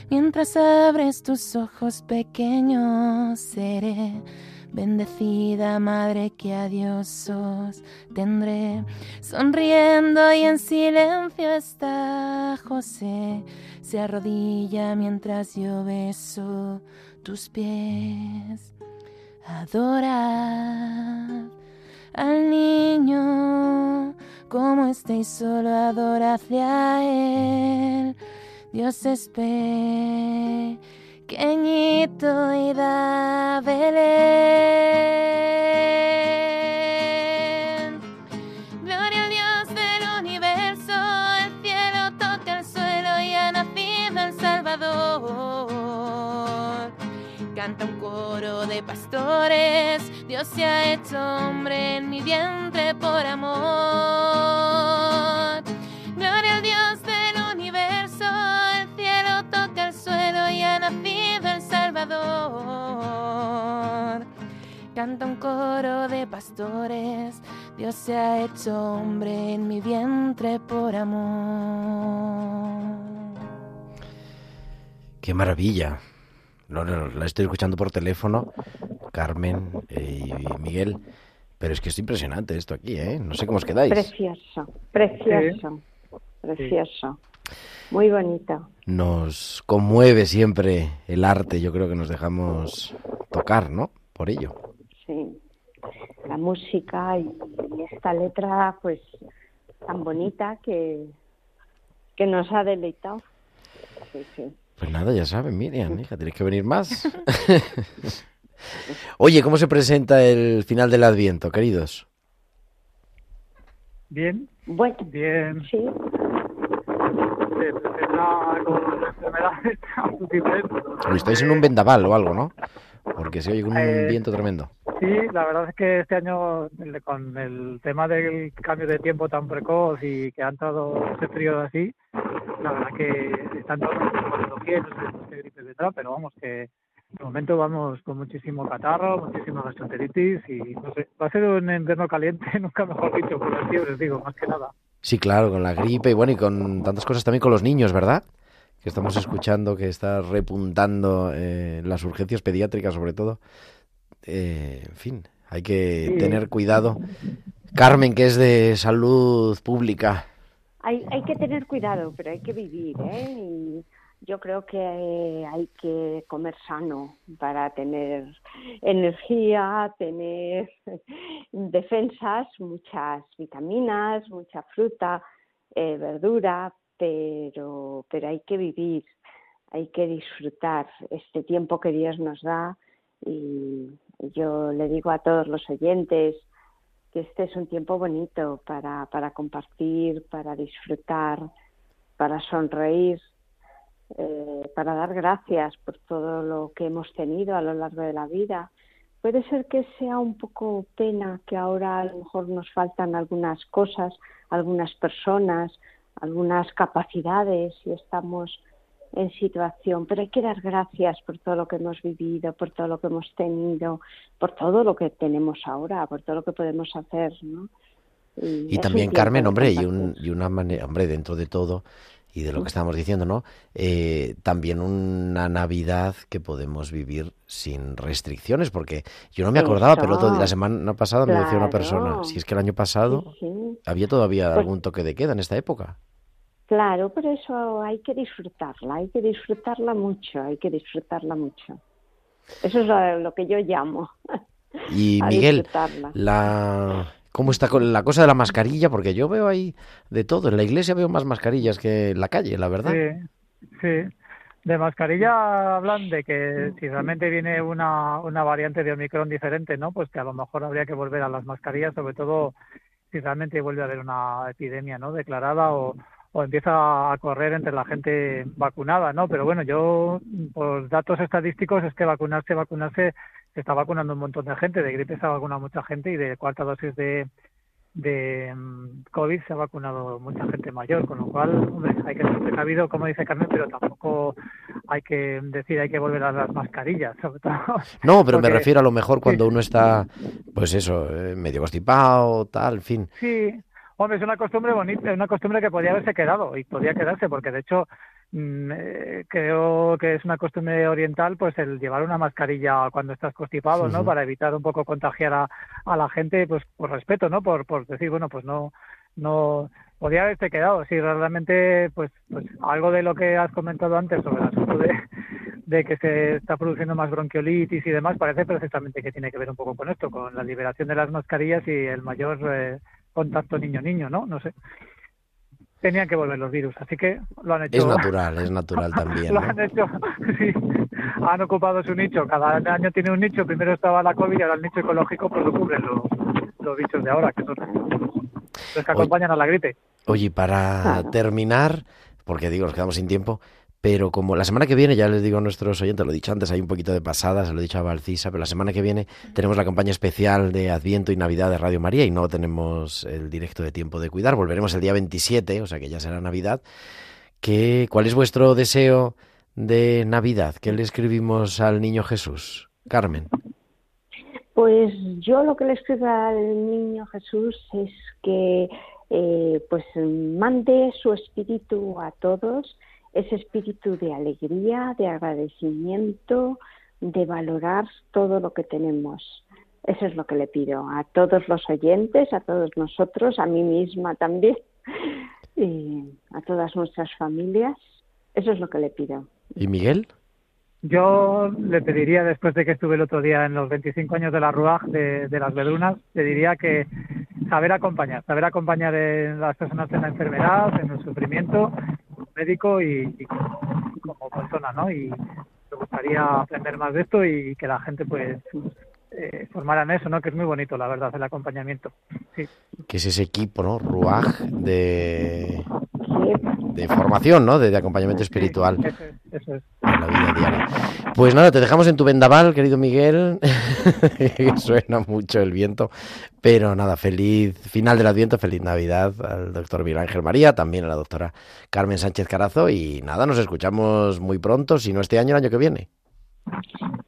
Mientras abres tus ojos pequeños, seré bendecida madre que a Dios sostendré. Sonriendo y en silencio está José, se arrodilla mientras yo beso tus pies. Adorad al niño, como estéis solo, adoradle a él. Dios es pequeñito y da Belén. Pastores, Dios se ha hecho hombre en mi vientre por amor. Gloria al Dios del universo, el cielo toca el suelo y ha nacido el Salvador. Canta un coro de pastores, Dios se ha hecho hombre en mi vientre por amor. Qué maravilla. Lo- lo- La estoy escuchando por teléfono, Carmen eh, y Miguel. Pero es que es impresionante esto aquí, ¿eh? No sé cómo os quedáis. Precioso, precioso, precioso. Muy bonito. Nos conmueve siempre el arte. Yo creo que nos dejamos tocar, ¿no? Por ello. Sí. La música y, y esta letra, pues, tan bonita que, que nos ha deleitado. Sí, sí. Pues nada, ya saben, Miriam, hija, tienes que venir más. Oye, ¿cómo se presenta el final del Adviento, queridos? Bien, Bueno, bien. sí, Se presenta con enfermedades estáis en un vendaval o algo, ¿no? Porque se oye con un Eh, viento tremendo. Sí, la verdad es que este año, con el tema del cambio de tiempo tan precoz y que ha entrado ese frío así, la verdad que están todos poniendo bien, no sé qué gripe detrás, pero vamos, que de momento vamos con muchísimo catarro, muchísima gastroenteritis y no sé, va a ser un invierno caliente, nunca mejor dicho, por las fiebres, digo, más que nada. Sí, claro, con la gripe y bueno, y con tantas cosas también con los niños, ¿verdad? Que estamos escuchando que está repuntando eh, las urgencias pediátricas, sobre todo. Eh, en fin, hay que Sí. tener cuidado. Carmen, que es de salud pública. hay, hay que tener cuidado, pero hay que vivir, ¿eh? Y yo creo que eh, hay que comer sano para tener energía, tener defensas, muchas vitaminas, mucha fruta, eh, verdura, pero, pero hay que vivir, hay que disfrutar este tiempo que Dios nos da y yo le digo a todos los oyentes que este es un tiempo bonito para, para compartir, para disfrutar, para sonreír, eh, para dar gracias por todo lo que hemos tenido a lo largo de la vida. Puede ser que sea un poco pena que ahora a lo mejor nos faltan algunas cosas, algunas personas, algunas capacidades y estamos en situación, pero hay que dar gracias por todo lo que hemos vivido, por todo lo que hemos tenido, por todo lo que tenemos ahora, por todo lo que podemos hacer, ¿no? Y, también, Carmen, hombre, y, un, y una manera, hombre, dentro de todo y de lo que estábamos diciendo, ¿no? Eh, también una Navidad que podemos vivir sin restricciones, porque yo no me acordaba, pero otro día- la semana pasada me decía una persona, si es que el año pasado Sí, sí. había todavía Pues- algún toque de queda en esta época. Claro, pero eso hay que disfrutarla, hay que disfrutarla mucho, hay que disfrutarla mucho. Eso es lo, lo que yo llamo. Y a Miguel, la ¿cómo está con la cosa de la mascarilla? Porque yo veo ahí de todo. En la iglesia veo más mascarillas que en la calle, la verdad. Sí, sí. De mascarilla hablan de que si realmente viene una, una variante de Omicron diferente, ¿no? Pues que a lo mejor habría que volver a las mascarillas, sobre todo si realmente vuelve a haber una epidemia, ¿no? Declarada o, o empieza a correr entre la gente vacunada, ¿no? Pero bueno, yo, por datos estadísticos, es que vacunarse, vacunarse, se está vacunando un montón de gente. De gripe se ha vacunado mucha gente y de cuarta dosis de, de mm, COVID se ha vacunado mucha gente mayor, con lo cual, hombre, hay que ser precavido, como dice Carmen, pero tampoco hay que decir hay que volver a las mascarillas, sobre todo. No, pero me refiero a lo mejor cuando uno está, pues eso, eh, medio constipado, tal, fin. Sí, hombre, es una costumbre bonita, es una costumbre que podría haberse quedado y podría quedarse, porque de hecho mm, eh, creo que es una costumbre oriental, pues el llevar una mascarilla cuando estás constipado, ¿no? Para evitar un poco contagiar a, a la gente, pues por respeto, ¿no? Por, por decir, bueno, pues no, no, podría haberse quedado. Si realmente, pues, pues algo de lo que has comentado antes sobre el asunto de, de que se está produciendo más bronquiolitis y demás, parece precisamente que tiene que ver un poco con esto, con la liberación de las mascarillas y el mayor eh, contacto niño-niño, ¿no? No sé. Tenían que volver los virus, así que lo han hecho. Es natural, es natural también. Lo ¿no? han hecho, sí. Han ocupado su nicho. Cada año tiene un nicho. Primero estaba la COVID y ahora el nicho ecológico pues lo cubren los, los bichos de ahora, que son los que acompañan a la gripe. Oye, para terminar, porque digo, nos quedamos sin tiempo, pero como la semana que viene, ya les digo a nuestros oyentes, lo he dicho antes, hay un poquito de pasada, se lo he dicho a Valcisa, pero la semana que viene tenemos la campaña especial de Adviento y Navidad de Radio María y no tenemos el directo de tiempo de cuidar. Volveremos el día 27, o sea que ya será Navidad. ¿Qué, ¿Cuál es vuestro deseo de Navidad? ¿Qué le escribimos al niño Jesús? Carmen. Pues yo lo que le escribo al niño Jesús es que eh, pues mande su espíritu a todos, ese espíritu de alegría, de agradecimiento, de valorar todo lo que tenemos. Eso es lo que le pido a todos los oyentes, a todos nosotros, a mí misma también, y a todas nuestras familias. Eso es lo que le pido. ¿Y Miguel? Yo le pediría, después de que estuve el otro día en los 25 años de la RUAG de, de las Vedrunas, le diría que saber acompañar, saber acompañar a las personas en la enfermedad, en el sufrimiento, médico y, y como, como persona, ¿no? Y me gustaría aprender más de esto y que la gente, pues, eh, formara en eso, ¿no? Que es muy bonito, la verdad, el acompañamiento. Sí. Que es ese equipo, ¿no? Ruaj de, de formación, ¿no? De, de acompañamiento espiritual. Eso es, eso es. en la vida diaria. Pues nada, te dejamos en tu vendaval, querido Miguel, suena mucho el viento, pero nada, feliz final del Adviento, feliz Navidad al doctor Miguel Ángel María, también a la doctora Carmen Sánchez Carazo y nada, nos escuchamos muy pronto, si no este año, el año que viene.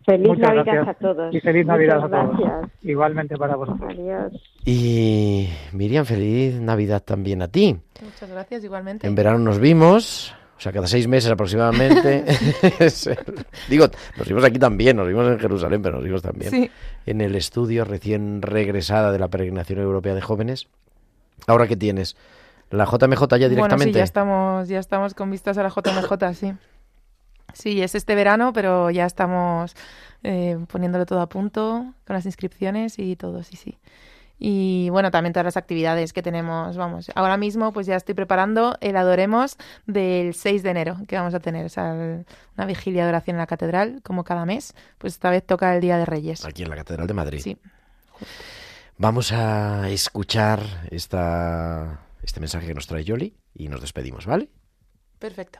Feliz Muchas Navidad gracias. a todos. Y feliz Navidad Muchas a todos. gracias. Igualmente para vosotros. Adiós. Y Miriam, feliz Navidad también a ti. Muchas gracias, igualmente. En verano nos vimos, o sea, cada seis meses aproximadamente. Digo, nos vimos aquí también, nos vimos en Jerusalén, pero nos vimos también Sí. en el estudio recién regresada de la peregrinación europea de jóvenes. Ahora que tienes la JMJ ya Bueno, sí, directamente. ya estamos, ya estamos con vistas a la JMJ, sí. Sí, es este verano, pero ya estamos eh, poniéndolo todo a punto con las inscripciones y todo, sí, sí. Y bueno, también todas las actividades que tenemos, vamos. Ahora mismo pues ya estoy preparando el Adoremos del 6 de enero que vamos a tener, o sea, el- una vigilia de oración en la catedral, como cada mes. Pues esta vez toca el Día de Reyes. Aquí en la Catedral de Madrid. Sí. Vamos a escuchar esta, este mensaje que nos trae Yoli y nos despedimos, ¿vale? Perfecto.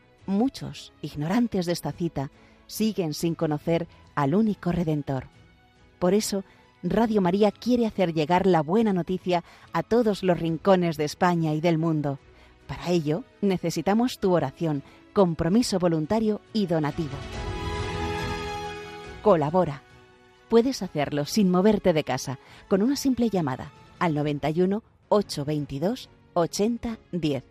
muchos, ignorantes de esta cita, siguen sin conocer al único Redentor. Por eso, Radio María quiere hacer llegar la buena noticia a todos los rincones de España y del mundo. Para ello, necesitamos tu oración, compromiso voluntario y donativo. Colabora. Puedes hacerlo sin moverte de casa, con una simple llamada al 91 822 8010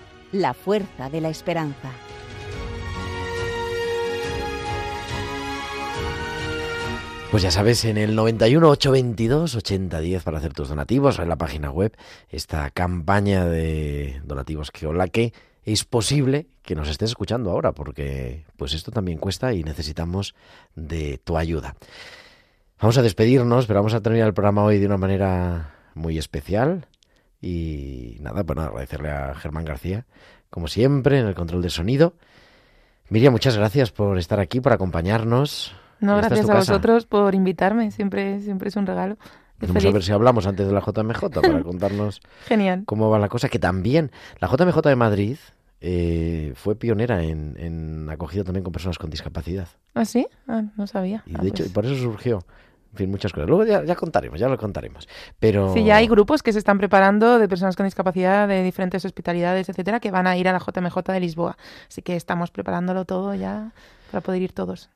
la fuerza de la esperanza. Pues ya sabes, en el 91 822 8010 para hacer tus donativos, en la página web, esta campaña de donativos que hola que es posible que nos estés escuchando ahora, porque pues esto también cuesta y necesitamos de tu ayuda. Vamos a despedirnos, pero vamos a terminar el programa hoy de una manera muy especial. Y nada, bueno, agradecerle a Germán García, como siempre, en el control del sonido. Miriam, muchas gracias por estar aquí, por acompañarnos. No, Esta gracias a casa. vosotros por invitarme. Siempre, siempre es un regalo. Vamos a ver si hablamos antes de la JMJ para contarnos Genial. cómo va la cosa, que también la JMJ de Madrid eh, fue pionera en, en acogida también con personas con discapacidad. ¿Ah, sí? Ah, no sabía. Y Ah, de hecho, pues- por eso surgió, en fin, muchas cosas. Luego ya, ya contaremos, ya lo contaremos. Pero Sí, ya hay grupos que se están preparando de personas con discapacidad de diferentes hospitalidades, etcétera, que van a ir a la JMJ de Lisboa. Así que estamos preparándolo todo ya para poder ir todos.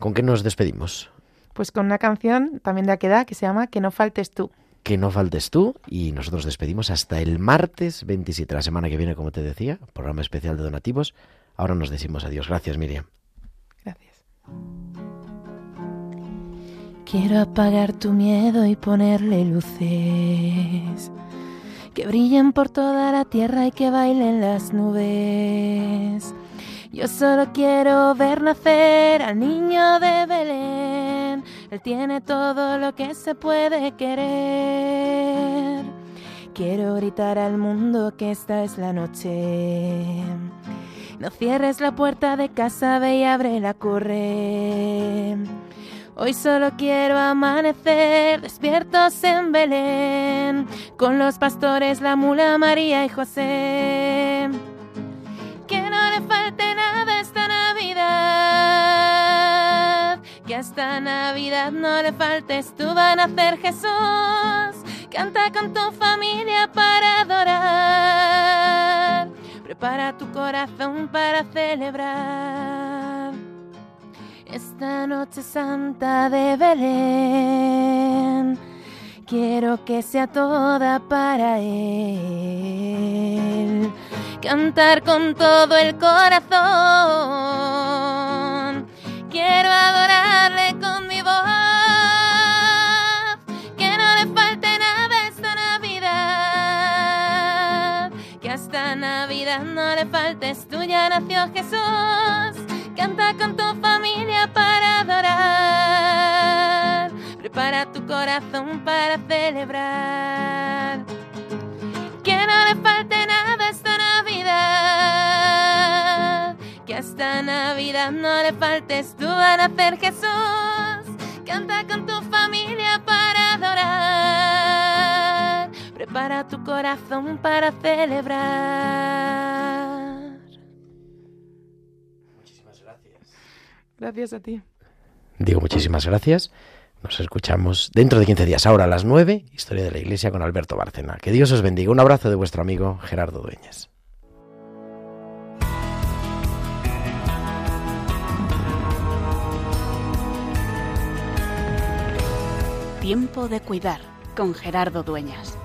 ¿con qué nos despedimos? Pues con una canción también de Aquedad que se llama Que no faltes tú. Que no faltes tú y nosotros despedimos hasta el martes 27, la semana que viene, como te decía, programa especial de donativos. Ahora nos decimos adiós. Gracias, Miriam. Gracias. Quiero apagar tu miedo y ponerle luces que brillen por toda la tierra y que bailen las nubes. Yo solo quiero ver nacer al niño de Belén. Él tiene todo lo que se puede querer. Quiero gritar al mundo que esta es la noche. No cierres la puerta de casa, ve y ábrela, corre. Hoy solo quiero amanecer despiertos en Belén, con los pastores, la mula María y José. Que no le falte nada esta Navidad, que esta Navidad no le faltes tú, va a nacer Jesús. Canta con tu familia para adorar, prepara tu corazón para celebrar. Esta noche santa de Belén, quiero que sea toda para Él. Cantar con todo el corazón, quiero adorarle con mi voz. Que no le falte nada esta Navidad, que hasta Navidad no le faltes tú, ya nació Jesús. Canta con tu familia para adorar. Prepara tu corazón para celebrar. Que no le falte nada esta Navidad. Que hasta Navidad no le faltes tú a nacer Jesús. Canta con tu familia para adorar. Prepara tu corazón para celebrar. Gracias a ti. Digo muchísimas gracias. Nos escuchamos dentro de 15 días, ahora a las 9, Historia de la Iglesia con Alberto Bárcena. Que Dios os bendiga. Un abrazo de vuestro amigo Gerardo Dueñas. Tiempo de cuidar con Gerardo Dueñas.